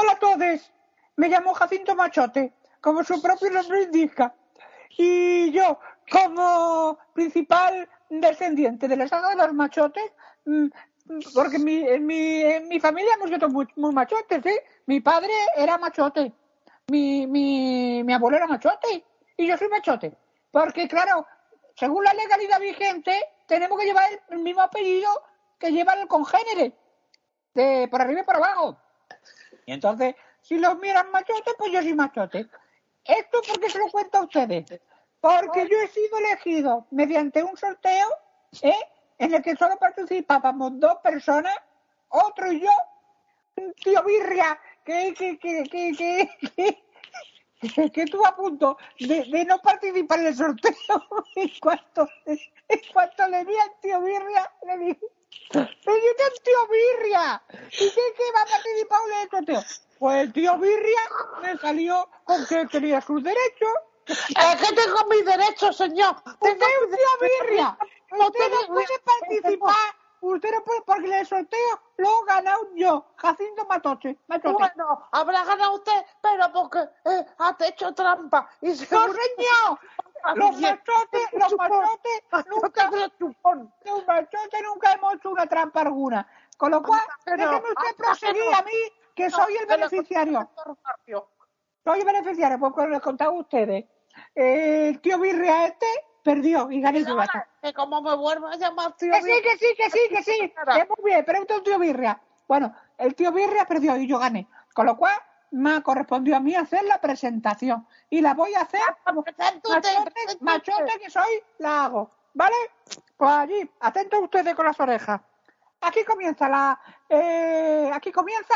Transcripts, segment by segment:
Hola a todos. Me llamo Jacinto Machote, como su propio nombre indica. Y yo, como principal descendiente de la saga de los machotes, mm, porque mi, mi, familia hemos sido muy, muy machotes, ¿sí? Mi padre era machote, mi, abuelo era machote y yo soy machote. Porque, claro, según la legalidad vigente, tenemos que llevar el, el mismo apellido que lleva el congénere, de por arriba y por abajo. Y entonces, si los miran machotes, pues yo soy machote. ¿Esto por qué se lo cuento a ustedes? Porque yo he sido elegido mediante un sorteo ¿eh? en el que solo participábamos dos personas, otro y yo, un tío Birria, que, que, que, que, que, que, estuvo a punto de, de no participar en el sorteo. En cuanto, en cuanto le vi al tío Birria, le dije, pero yo tengo un tío Birria. ¿Y qué, va a participar en el sorteo? Pues el tío Birria me salió con que tenía sus derechos. Es que tengo mis derechos, señor. Tengo un tío. Birria. Usted no puede participar. Usted no puede, porque el sorteo lo he ganado yo, Jacinto Matoche. Matoche. Bueno, habrá ganado usted, pero porque eh, has hecho trampa. Y ¡No, señor! Los machotes, los machotes nunca, los machotes nunca hemos hecho una trampa alguna. Con lo cual, Pero- déjeme usted anda, proseguir pero- a mí, que soy el Pero- beneficiario. Soy el beneficiario, pues como les contaba a ustedes. El tío Birria este perdió y gané yo. Que como me vuelvo a llamar tío Que sí, que sí, que sí, que sí. Muy bien, pregunta al tío Birria. Bueno, el tío Birria perdió y yo gané. Con lo cual, me correspondió a mí hacer la presentación. Y la voy a hacer como machote, machote que soy, la hago. ¿Vale? Pues allí, atentos ustedes con las orejas. Aquí comienza la... eh, aquí comienza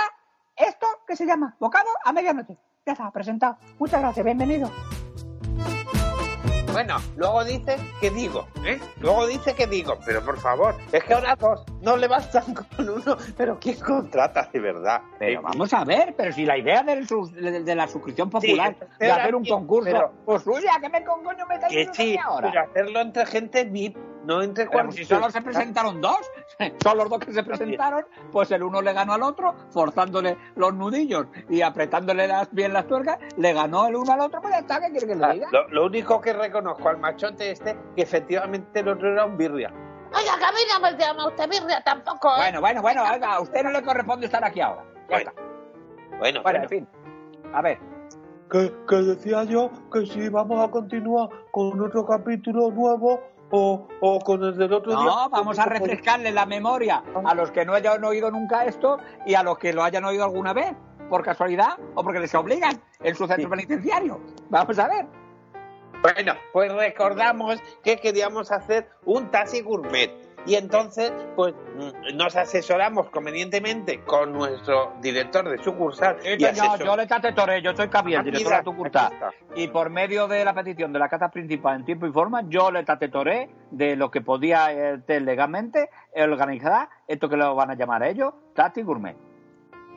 esto que se llama Bocado a Medianoche. Ya está, presentado. Muchas gracias, bienvenido. Bueno, luego dice que digo, ¿eh? Luego dice que digo, pero por favor, es que ahora dos no le bastan con uno, pero ¿quién contrata de verdad? Pero vamos a ver, pero si la idea del sus- de, de la suscripción popular, Sí, de hacer un aquí- concurso, pero- pues suya, ¿qué me con coño me estáis Que sí, ahora? pero hacerlo entre gente VIP, no entre Pero si solo se presentaron dos, son los dos que se presentaron, pues el uno le ganó al otro, forzándole los nudillos y apretándole las, bien las tuercas, le ganó el uno al otro, pues ya está, ¿qué quiere que le Ah, diga? Lo, lo único que reconozco al machote este, que efectivamente el otro era un birria. Oiga, que a mí no me llama usted birria tampoco, ¿eh? Bueno, bueno, bueno, oiga, a usted no le corresponde estar aquí ahora. Ya Bueno, está. Bueno, Bueno, bueno, en fin. A ver, que, que decía yo que si vamos a continuar con otro capítulo nuevo o, o con el del otro día. no, vamos a refrescarle la memoria a los que no hayan oído nunca esto y a los que lo hayan oído alguna vez, por casualidad o porque les obligan en su centro Sí. penitenciario. Vamos a ver. Bueno, pues recordamos que queríamos hacer un taxi gourmet. Y entonces, pues mm, nos asesoramos convenientemente con nuestro director de sucursal. y yo, asesor- yo le tatetoré, yo soy Aquí director de está. Y por medio de la petición de la cata principal en tiempo y forma, yo le tatetoré de lo que podía eh, legalmente organizar esto que lo van a llamar ellos, Tati Gourmet.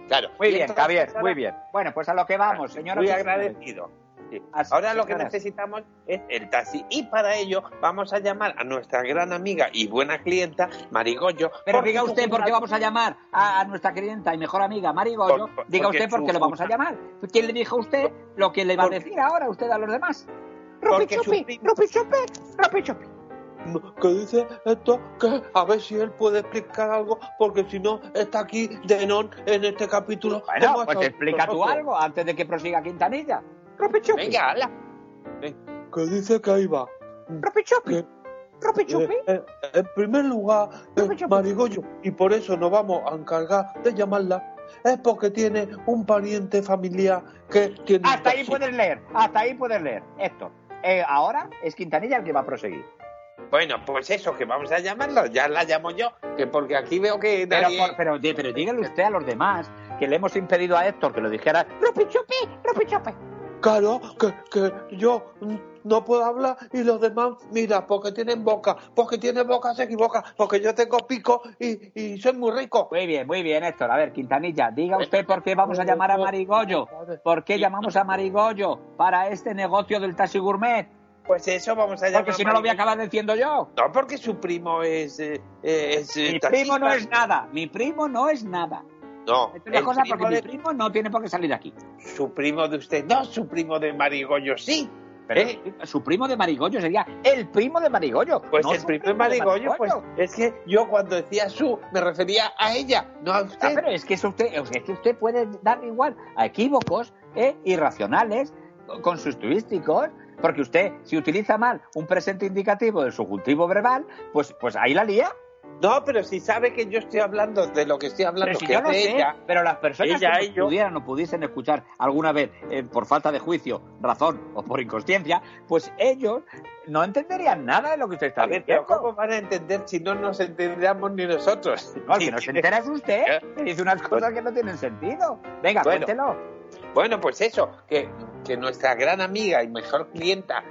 Claro. Muy bien, Javier, muy bien. Bueno, pues a lo que vamos, señora. Muy agradecido. Sí. Ahora lo que necesitamos es el taxi. Y para ello vamos a llamar a nuestra gran amiga y buena clienta, Marigollo. Pero diga usted por qué vamos a llamar a, a nuestra clienta y mejor amiga Marigollo. Por- por- diga usted por qué lo vamos a llamar. ¿Quién le dijo a usted lo que le va a decir ahora usted a los demás? Chupi, primo- rupi chupi, rupi chupi. Que dice esto, que a ver si él puede explicar algo, porque si no, está aquí Denon en este capítulo. Bueno, pues explica tú algo antes de que prosiga Quintanilla. Rupi chupi, Venga, hala. Que dice que ahí va. chupi, Que, rupi chupi. eh, eh, en primer lugar, eh. Marigollo, y por eso nos vamos a encargar de llamarla, es porque tiene un pariente familiar que tiene. Hasta ahí puedes leer, hasta ahí puedes leer. Héctor, eh, ahora es Quintanilla el que va a proseguir. Bueno, pues eso, que vamos a llamarla. Ya la llamo yo, que porque aquí veo que Pero, nadie... pero, di- pero dígale usted a los demás que le hemos impedido a Héctor que lo dijera. Rupi chupi, rupi chupi. Claro, que, que yo no puedo hablar y los demás, mira, porque tienen boca, porque tienen boca se equivoca, porque yo tengo pico y, y soy muy rico. Muy bien, muy bien, Héctor. A ver, Quintanilla, diga usted por qué vamos a llamar a Marigollo. ¿Por qué llamamos a Marigollo para este negocio del taxi gourmet? Pues eso vamos a llamar... Porque si no lo voy a acabar diciendo yo. No, porque su primo es... eh, eh, es eh, Mi taxista. primo no es nada, mi primo no es nada. No, Es una cosa primo porque mi de- primo no tiene por qué salir aquí. Su primo de usted, no, su primo de Marigollo, sí. Pero ¿Eh? su primo de Marigollo sería el primo de Marigollo. Pues no el primo de Marigollo, pues Marigollo. es que yo cuando decía su, me refería a ella, no a Ah, usted. pero es que eso usted, es que usted puede dar igual a equívocos ¿eh? irracionales, con sus turísticos, porque usted, si utiliza mal un presente indicativo del subjuntivo verbal, pues, pues ahí la lía. No, pero si sabe que yo estoy hablando de lo que estoy hablando, Pero si que yo lo de sé, ella. pero las personas Ella que nos pudieran o pudiesen escuchar alguna vez eh, por falta de juicio, razón o por inconsciencia, pues ellos no entenderían nada de lo que usted está A ver, pero diciendo. ¿cómo van a entender si no nos entenderíamos ni nosotros? No, el que no se entera es usted, que dice unas cosas que no tienen sentido. Venga, Bueno. cuéntelo. Bueno, pues eso, que, que nuestra gran amiga y mejor clienta,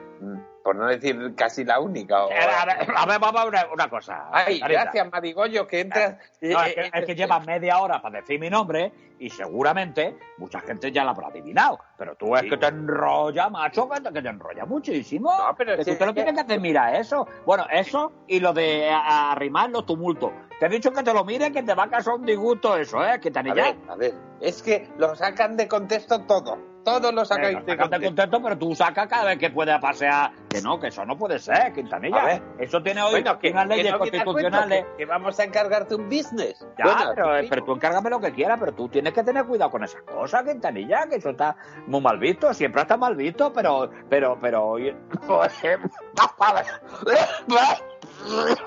por no decir casi la única. o- A ver, a ver, vamos a ver una, una cosa. Ay, gracias, Marigollo, que entras. No, es, que, es que lleva media hora para decir mi nombre y seguramente mucha gente ya la habrá adivinado. Pero tú es que te enrolla, macho, que te, que te enrolla muchísimo. No, pero Que si tú te lo tienes que hacer, mira, eso. Bueno, eso y lo de arrimar los tumultos. Te he dicho que te lo mire, que te va a causar un disgusto eso, ¿eh? Que te A ver, a ver, es que lo sacan de contexto todo. Todo lo sacáis de Sácate contexto. contento, pero tú sacas cada vez que puede pasear. Que no, que eso no puede ser, Quintanilla. Ver. Eso tiene hoy Bueno, que, unas que leyes no al cuento, constitucionales. que, que vamos a encargarte un business. Ya, Bueno, pero, pero tú encárgame lo que quieras, pero tú tienes que tener cuidado con esas cosas, Quintanilla, que eso está muy mal visto, siempre está mal visto, pero, pero, pero...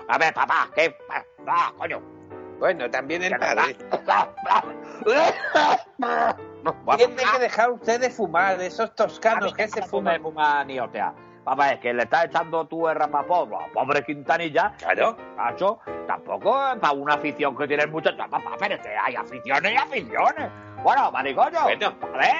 A ver, papá, ¿qué? Ah, coño. Bueno, también el Que padre. Bueno, Tiene que dejar usted de fumar, esos toscanos que se fuman. fuma ni otea. Papá, es que le estás echando tú el rapapolvo a pobre Quintanilla. Claro. Macho, tampoco para una afición que tiene el muchacho. Papá, espérate, hay aficiones y aficiones. Bueno, maricoño, Bueno, a ver,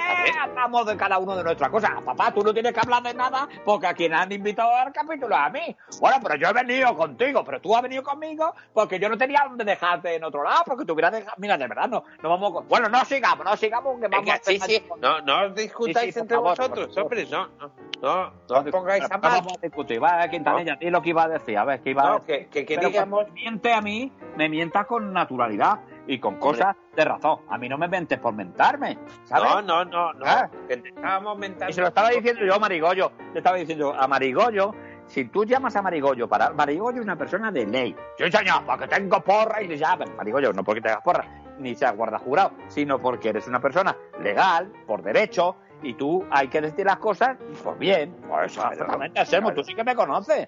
hablamos de cada uno de nuestras cosas. Papá, tú no tienes que hablar de nada porque a quien han invitado al capítulo es a mí. Bueno, pero yo he venido contigo, pero tú has venido conmigo porque yo no tenía dónde dejarte en otro lado, porque tú hubieras dejado... Mira, de verdad, no, no vamos... con- Bueno, no sigamos, no sigamos, que vamos Venga, a sí, sí. con- No, no discutáis Sí, sí, por entre favor, vosotros, hombre. No, no, no, no pongáis a vamos a discutir. Va, Quintanilla, di lo que iba a decir. A ver, ¿qué iba a decir? que, que me miente a mí, me mientas con naturalidad y con cosas de razón. A mí no me mentes por mentarme, ¿sabes? No, no, no, no. Ah. Que te estábamos mentando. Y se lo estaba diciendo yo a Marigollo. Le estaba diciendo a Marigollo, si tú llamas a Marigollo para... Marigollo es una persona de ley. Sí, señor, porque tengo porra y le llaman. Marigollo, no porque tengas porra, ni seas guarda jurado, sino porque eres una persona legal, por derecho, y tú hay que decir las cosas, pues bien. Pues exactamente, Anselmo, tú sí que me conoces.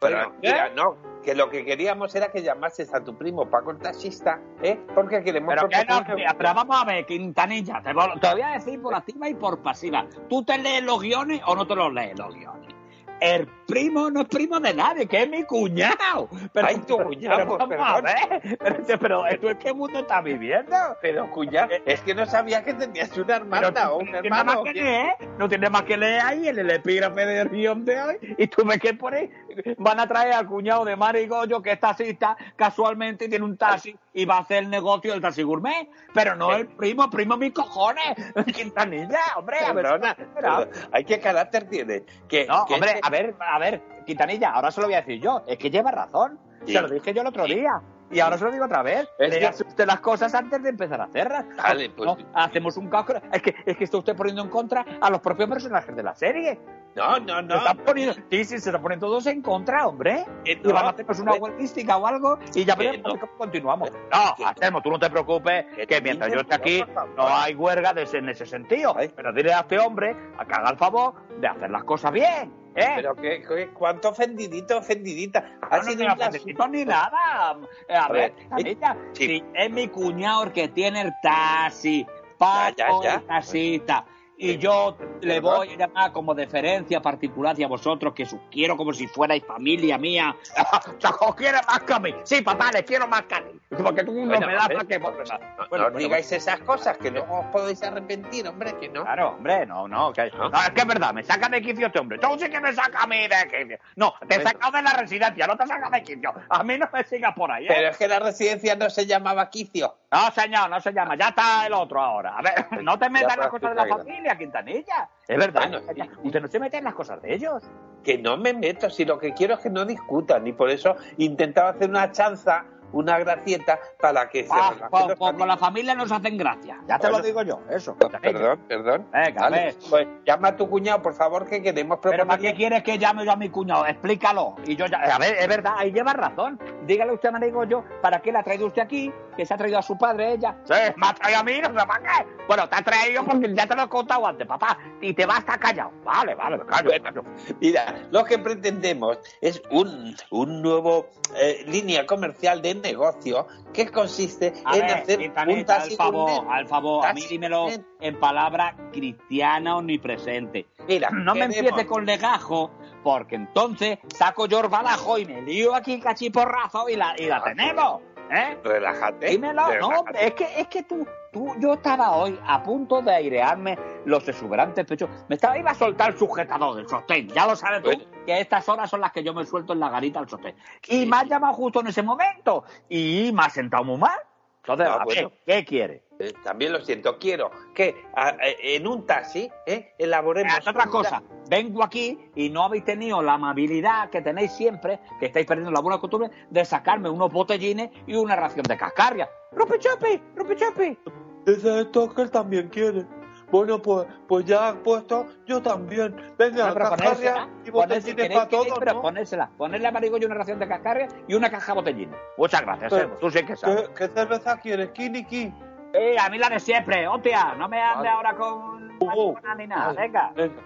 Bueno, ¿Pero mira, no, que lo que queríamos era que llamases a tu primo Paco el taxista, ¿eh? Porque queremos Pero que no, tía, pero vamos a ver, Quintanilla, te voy a decir por activa y por pasiva. ¿Tú te lees los guiones o no te los lees los guiones? El primo no es primo de nadie, que es mi cuñado. Pero, Ay, tu cuñado, pero vamos a ver. Pero, pero ¿esto es qué mundo está viviendo? Pero, cuñado, es que no sabía que tenías una hermana o tú un hermano. más que leer, no tienes más que leer ahí en el epígrafe del guion de hoy y tú ves que por ahí van a traer al cuñado de Marigollo que es taxista casualmente y tiene un taxi y va a hacer el negocio del taxi gourmet, pero no el primo, primo mis cojones, Quintanilla, hombre, a ver, Perdona, espera. perdona. Ay, qué carácter tiene. Que, No, que hombre, que- a ver, a ver, Quintanilla, ahora se lo voy a decir yo, es que lleva razón, Sí. se lo dije yo el otro día. Y ahora se lo digo otra vez. Es que- usted las cosas antes de empezar a hacerlas. Vale, pues- No, hacemos un caos. Es que, es que está usted poniendo en contra a los propios personajes de la serie. No, no, Se no. están poniendo, sí, sí, se están poniendo todos en contra, hombre. Que Y van a no, hacernos una que- huelguística o algo y ya veremos no. cómo continuamos. No, Que- Hacemos, tú no te preocupes, Que mientras yo esté no, aquí no hay huelga de ese- en ese sentido. Pero dile a este hombre a que haga el favor de hacer las cosas bien. ¿Eh? Pero que, que- cuánto ofendidito, ofendidita. No, Ha sido ni nada. Eh, A, A ver, sí. si es mi cuñado el que tiene el taxi, Paco Ya, ya, ya. el taxista, y yo le voy a llamar como deferencia particular y a vosotros, que os quiero como si fuerais familia mía. os quiero más que a mí. Sí, papá, le quiero más que a mí. Porque tú no Bueno, me das ver, más que... No, Bueno, no bueno, os digáis esas cosas, que bueno. luego os podéis arrepentir, hombre, que no. Claro, hombre, no, no, que, ¿No? no, es que es verdad, me saca de quicio este hombre. Tú sí que me saca a mí de quicio. No, te sacado de la residencia, no te sacas de quicio. A mí no me sigas por ahí, ¿eh? Pero es que la residencia no se llamaba Quicio. No, señor, no se llama. Ya está el otro ahora. A ver, no te metas en las Ya, cosas de la ya. familia, Quintanilla. Es verdad. Usted no se mete en las cosas de ellos. Que no me meto, si lo que quiero es que no discutan, y por eso intentaba hacer una chanza una gracieta para que se Ah, relajen con, los con- con la familia nos hacen gracia. Ya te Bueno. lo digo yo, eso. Perdón, perdón. Venga, Vale. Pues llama a tu cuñado, por favor, que queremos Pero ¿para qué quieres que llame yo a mi cuñado? Explícalo. Y yo ya, a ver, es verdad, ahí lleva razón. Dígale usted a Marigollo, ¿para qué le ha traído usted aquí? Que se ha traído a su padre ella. Sí, me ha traído a mí, no sé para qué. Bueno, te ha traído porque ya te lo he contado antes, papá. Y te vas a estar callado. Vale, vale, me callo. me callo. Mira, lo que pretendemos es un, un nuevo eh, línea comercial de negocio que consiste A en ver, hacer Quintanilla, un taxi al favor, al favor, a mí dímelo en palabra cristiana omnipresente. Mira, No me queremos- empiece con legajo, porque entonces saco yo el balajo y me lío aquí cachiporrazo y la, y la tenemos. ¿Eh? Relájate. Dímelo, no, es que, es que tú, tú, yo estaba hoy a punto de airearme los exuberantes pechos. Me estaba, iba a soltar el sujetador del sostén. Ya lo sabes tú, Bueno. que estas horas son las que yo me suelto en la garita al sostén. Y me has llamado justo en ese momento. Y me has sentado muy mal. Entonces, Ah, bueno. ¿qué quiere? Eh, también lo siento, quiero que a- eh, en un taxi eh, elaboremos. Otra cosa. Vengo aquí y no habéis tenido la amabilidad que tenéis siempre, que estáis perdiendo la buena costumbre, de sacarme unos botellines y una ración de cascarria. ¡Rupi Chupi! ¡Rupi Chupi! Dice esto que él también quiere. Bueno, pues, pues ya puesto, yo también. Venga, No, cascarria y botellines para todos, pero ¿no? ponérsela. Ponerle a Marigollo una ración de cascarria y una caja de botellines. Muchas gracias, Pero- Servo. Tú sí que sabes. ¿Qué, qué cerveza quieres? Kiniki. Eh, a mí la de siempre, hostia. No me ande Vale. ahora con Uh, marihuana ni nada. vale. Venga. Venga.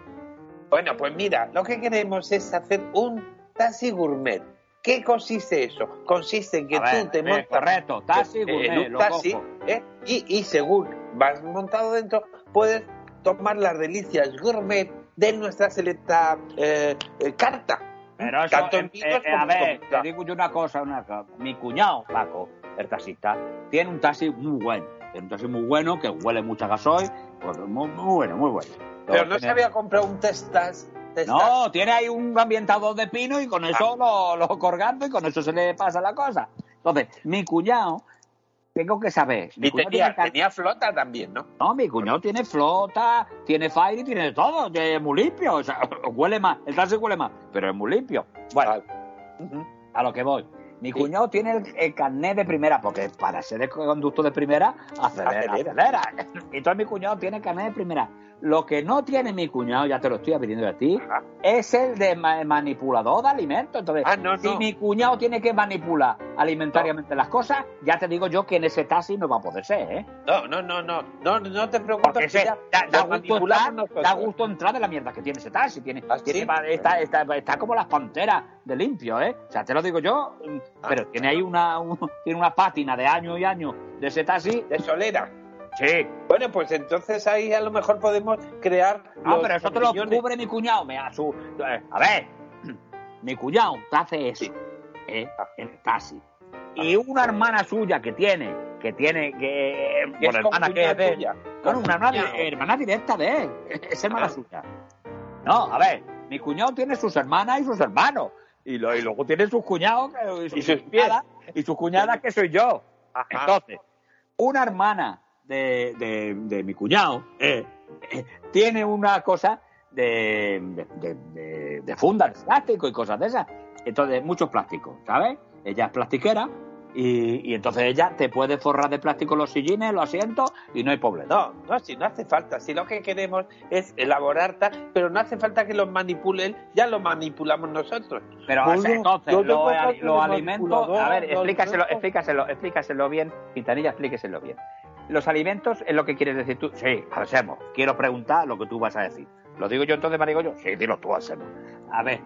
Bueno, pues mira, lo que queremos es hacer un taxi gourmet. ¿Qué consiste eso? Consiste en que A ver, tú te eh, montas correcto, taxi eh, gourmet, en un taxi. ¿eh? y, y según vas montado dentro, puedes tomar las delicias gourmet de nuestra selecta eh, eh, carta. Pero eso, Tanto en eh, como a ver, te digo yo una cosa, una cosa. Mi cuñado, Paco, el taxista, tiene un taxi muy bueno. Tiene un taxi muy bueno que huele mucho a gasoil. Pues muy, muy bueno, muy bueno. Pero no se había comprado un testas. No, tiene ahí un ambientador de pino y con eso lo, lo colgando y con eso se le pasa la cosa. Entonces, mi cuñado, tengo que saber. Mi Y tenía, tiene ca- tenía flota también, ¿no? No, mi cuñado tiene flota, tiene fire y tiene todo. Es muy limpio. O sea, huele más. El taxi huele más, pero es muy limpio. Bueno, a lo que voy. Mi Sí. cuñado tiene el, el carnet de primera, porque para ser de conducto de primera, acelera, Acelera. acelera. Y entonces mi cuñado tiene el carnet de primera. Lo que no tiene mi cuñado, ya te lo estoy pidiendo a ti, Ajá. es el de ma- manipulador de alimentos. Entonces, Ah, no, si mi cuñado tiene que manipular alimentariamente las cosas, ya te digo yo que en ese taxi no va a poder ser, ¿eh? No, no, no, no, no, no te preocupes. Da, da gusto entrar, da gusto entrar de la mierda que tiene ese taxi. Tiene, ¿Ah, tiene- sí? va- está, está, está como las panteras de limpio, ¿eh? O sea, te lo digo yo, Ah. pero tiene ahí una, un- tiene una pátina de años y años de ese taxi. De solera. Sí. Bueno, pues entonces ahí a lo mejor podemos crear. No, los pero eso te lo cubre mi cuñado. Me su, eh, a ver, mi cuñado te hace eso, Sí. ¿eh? En el taxi. Y una hermana suya que tiene, que tiene, que... Bueno, hermana que es de. Bueno, una hermana, hermana directa de él. Es hermana Ah. suya. No, a ver, mi cuñado tiene sus hermanas y sus hermanos. Y, lo- y luego tiene sus cuñados Y sus pies. cuñadas, y sus cuñadas que soy yo. Ajá. Entonces, una hermana de, de- de mi cuñado eh, eh, tiene una cosa de, de, de, fundas plástico y cosas de esas. Entonces, muchos plásticos, ¿sabes? Ella es plastiquera y, y entonces ella te puede forrar de plástico los sillines, los asientos y no hay problema. No, no, si no hace falta. Si lo que queremos es elaborar tal, pero no hace falta que los manipulen, ya lo manipulamos nosotros. Pero Bueno, o sea, entonces, los, los de alimentos. A ver, explícaselo, explícaselo, explícaselo bien. Quintanilla, explíqueselo bien. Los alimentos es lo que quieres decir tú. Sí, hacemos. Quiero preguntar lo que tú vas a decir. ¿Lo digo yo entonces, Marigoyo? Sí, dilo tú, hacemos. A ver,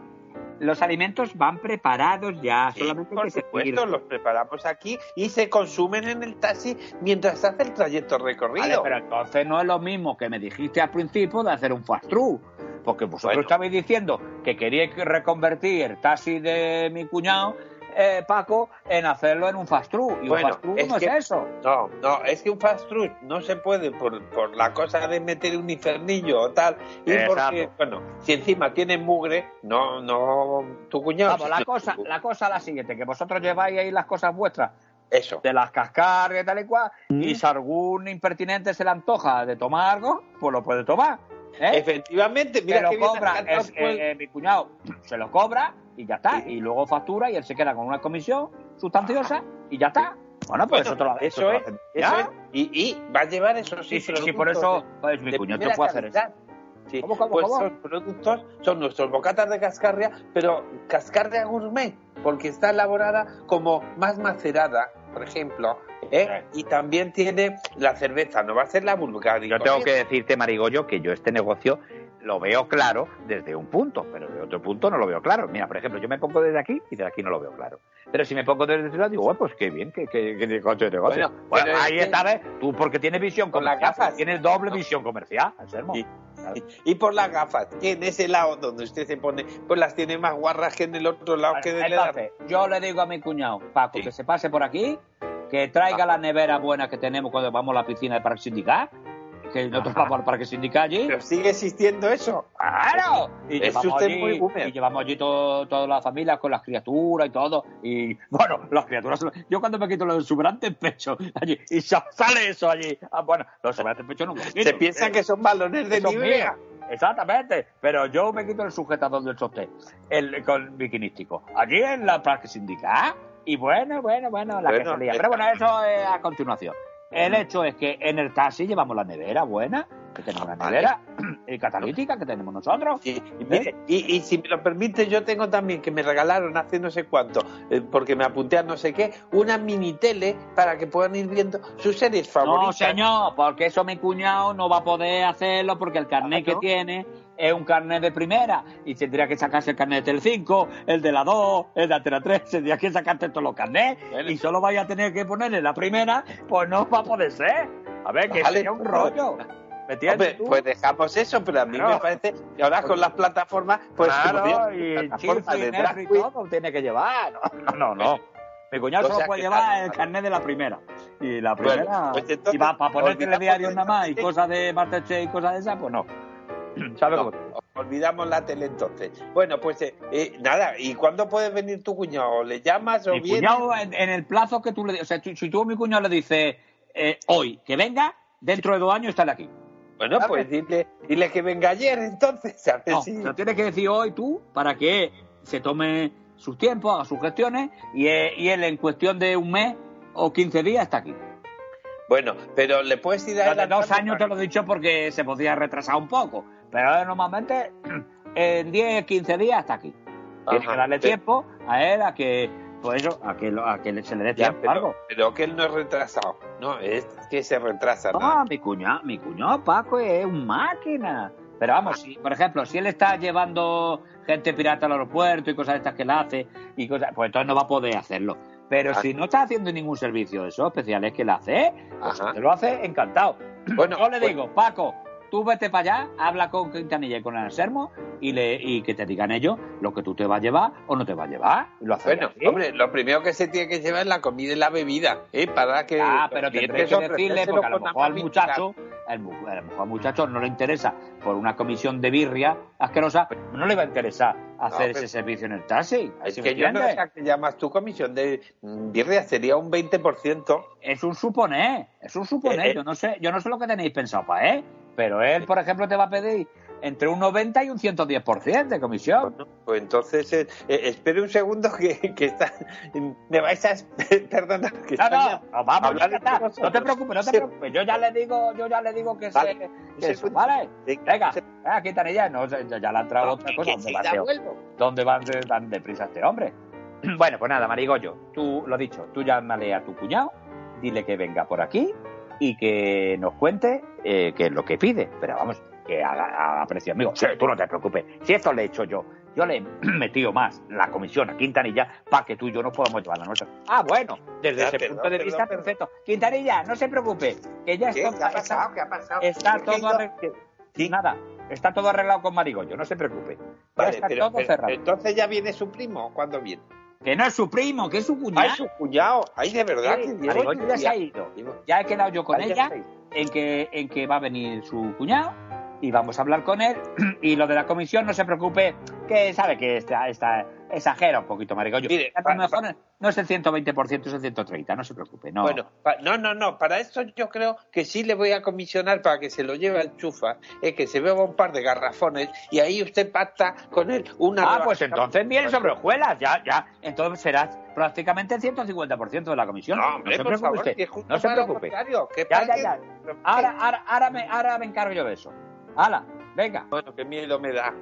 los alimentos van preparados ya, Sí, solamente por que supuesto, los preparamos aquí y se consumen en el taxi mientras hace el trayecto recorrido. Vale, pero entonces no es lo mismo que me dijiste al principio de hacer un fast food. Porque vosotros Bueno. estabais diciendo que queríais que reconvertir el taxi de mi cuñado, eh, Paco, en hacerlo en un fast food. Y Bueno, un fast food es no que- es eso. No, no, es que un fast food no se puede por, por la cosa de meter un infernillo o tal. Y Exacto. porque, bueno, si encima tiene mugre, no, no, tu cuñado. Vamos, la cosa, tu- la cosa es la siguiente, que vosotros lleváis ahí las cosas vuestras Eso. de las cascargas y tal y cual, y si algún impertinente se le antoja de tomar algo, pues lo puede tomar. ¿eh? Efectivamente, Se mira lo que cobra, es- eh, eh, mi cuñado se lo cobra y ya está, y luego factura y él se queda con una comisión sustanciosa y ya está. Bueno, pues Bueno, eso, te lo, eso es, eso es. Y, y va a llevar esos Sí, sí, sí, por eso, de- pues mi cuñado puede hacer eso. Sí, ¿Cómo, cómo, pues cómo? esos productos son nuestros bocatas de cascarria, pero cascarria gourmet, porque está elaborada como más macerada, por ejemplo, ¿eh? y también tiene la cerveza, no va a ser la vulgar. Yo tengo que corriente. decirte, Marigollo, que yo este negocio lo veo claro desde un punto, pero de otro punto no lo veo claro. Mira, por ejemplo, yo me pongo desde aquí y desde aquí no lo veo claro. Pero si me pongo desde este lado, digo, bueno, pues qué bien, qué, qué, qué negocio de negocio. Bueno, Bueno, pero es ahí está, ¿ves? Tú porque tienes visión Con las gafas. tienes doble visión comercial, Anselmo. Y por las gafas, que en ese lado donde usted se pone, pues las tiene más guarras que en el otro lado que del Entonces, yo le digo a mi cuñado, Paco, Sí. que se pase por aquí, que traiga la nevera buena que tenemos cuando vamos a la piscina del Parque Sindical, que nosotros vamos al Parque Sindical allí. Pero sigue existiendo eso. ¡Claro! Y Es llevamos usted allí, muy boomer. y llevamos allí todo, toda la familia con las criaturas y todo. Y bueno, las criaturas. Yo cuando me quito los exuberantes pecho allí, y sa- sale eso allí. Ah, bueno, los exuberantes pecho no me quito. Se piensa Eh, que son balones de míos. Exactamente, pero yo me quito el sujetador del sostén, el con biquinístico, allí en la parque sindical, y bueno, bueno, bueno, la que Bueno, se lía. está- Pero bueno, eso es a continuación. El hecho es que en el taxi llevamos la nevera buena, que tenemos una Vale. nevera eh, catalítica que tenemos nosotros. Sí, y, y, y si me lo permite, yo tengo también que me regalaron hace no sé cuánto, eh, porque me apunté a no sé qué, una mini tele para que puedan ir viendo sus series No, favoritas. señor, porque eso mi cuñado no va a poder hacerlo porque el carnet que tiene es un carnet de primera y tendría que sacarse el carnet de Telecinco, el de la 2, el de Antena 3, tendría que sacarte todos los carnets Bueno. y solo vaya a tener que ponerle la primera, pues no va a poder ser. A ver, que Vale. sería un rollo. ¿Me Hombre, pues dejamos eso, pero a mí Claro. me parece que ahora con las plataformas, pues claro, y chifre de y drag y todo tiene que llevar. No, no, no. no. Mi cuñado O solo puede llevar el carnet de la primera. Y la Bueno, primera. pues entonces, y va para poner telediarios nada más y la cosas de Masterchef y cosas de esas, pues no. ¿Sabes No, cómo? olvidamos la tele entonces. Bueno, pues eh, eh, nada, ¿y cuándo puede venir tu cuñado? ¿Le llamas o Mi viene? cuñado, en, en el plazo que tú le O sea, si, si tú a mi cuñado le dices eh, hoy que venga, dentro de dos años estaré aquí. Bueno, ¿Sabes? pues dile, dile que venga ayer entonces, a ver No, lo tienes que decir hoy tú para que se tome sus tiempos, haga sus gestiones y, eh, y él en cuestión de un mes o 15 días está aquí. Bueno, pero le puedes ir de adelantando dos años te lo he dicho porque se podía retrasar un poco, pero normalmente en 10, 15 días está aquí. Tienes que darle tiempo a él a que, pues eso, a que, lo- a que se le dé tiempo pero, algo. pero que él no es retrasado. No, es que se retrasa. No, nada. mi cuñado, mi cuñado Paco es un máquina. Pero vamos, si, por ejemplo, si él está llevando gente pirata al aeropuerto y cosas de estas que él hace, y cosas, pues entonces no va a poder hacerlo. Pero Ah. si no está haciendo ningún servicio de esos especiales que él hace, pues Ajá. se lo hace encantado. Bueno, Yo le pues- digo, Paco, tú vete para allá, habla con Quintanilla y con el Anselmo y, le, y que te digan ellos lo que tú te vas a llevar o no te vas a llevar. Lo Bueno, así. hombre, lo primero que se tiene que llevar es la comida y la bebida, ¿eh? Para que... Ah, pero tendré que decirle, porque a lo mejor al muchacho, a lo mejor al muchacho no le interesa por una comisión de birria asquerosa, no le va a interesar hacer ese servicio en el taxi. Es ¿sí que yo no sé a qué llamas tu comisión de birria, sería un 20%. Es un suponer, es un suponer. Eh, eh. Yo no sé, yo no sé lo que tenéis pensado para él, pero él, por ejemplo, te va a pedir entre un 90 y un 110% de comisión. Bueno, pues entonces, eh, eh, espere un segundo que, que está... Me vais a... Perdona, que No, está no, ya- no, vamos, hablar ya está. no te preocupes, no te preocupes. Yo ya le digo, yo ya le digo que, Vale. se, que. ¿vale? Venga, Sí. venga, Quintanilla, no, ya, ya le ha entrado No, otra cosa. ¿Dónde va, ya. ¿Dónde van de, tan deprisa este hombre? Bueno, pues nada, Marigollo, tú lo dicho, tú llámale a tu cuñado, dile que venga por aquí y que nos cuente eh, qué es lo que pide. Pero vamos, que haga, haga precio amigo. Sí, tú no te preocupes. Si esto le he hecho yo, yo le he metido más la comisión a Quintanilla para que tú y yo nos podamos llevar la nuestra. Ah, bueno, desde Ya, ese perdón, punto de vista, perdón. perfecto. Quintanilla, no se preocupe, que ya ¿Qué? esto ¿Qué ha está- pasado? ¿Qué ha pasado? está todo arreglado. Sí. Nada, está todo arreglado con Marigollo, no se preocupe. Ya Vale, está pero, todo pero cerrado. entonces ya viene su primo, ¿cuándo viene? Que no es su primo, que es su cuñado. Ay, su cuñado. Ay, de verdad. Sí, que ya se ya- ha ido. Diego, Ya he quedado yo con ella en que, en que va a venir su cuñado y vamos a hablar con él. Y lo de la comisión, no se preocupe, que sabe que está, está, exagera un poquito, Marigollo. Mire, A lo pa- mejor pa- no es el 120%, es el 130%, no se preocupe. No. Bueno, pa- no, no, no, para esto yo creo que sí le voy a comisionar para que se lo lleve al chufa, es que se beba un par de garrafones y ahí usted pacta con él una Ah, pues entonces bien sobre hojuelas, ya, ya. Entonces serás prácticamente el 150% de la comisión. No, hombre, se por preocupe favor, usted, no se preocupe. Ya, ya, ya. Ahora, ahora, ahora, me, ahora me encargo yo de eso. Hala, venga. Bueno, qué miedo me da.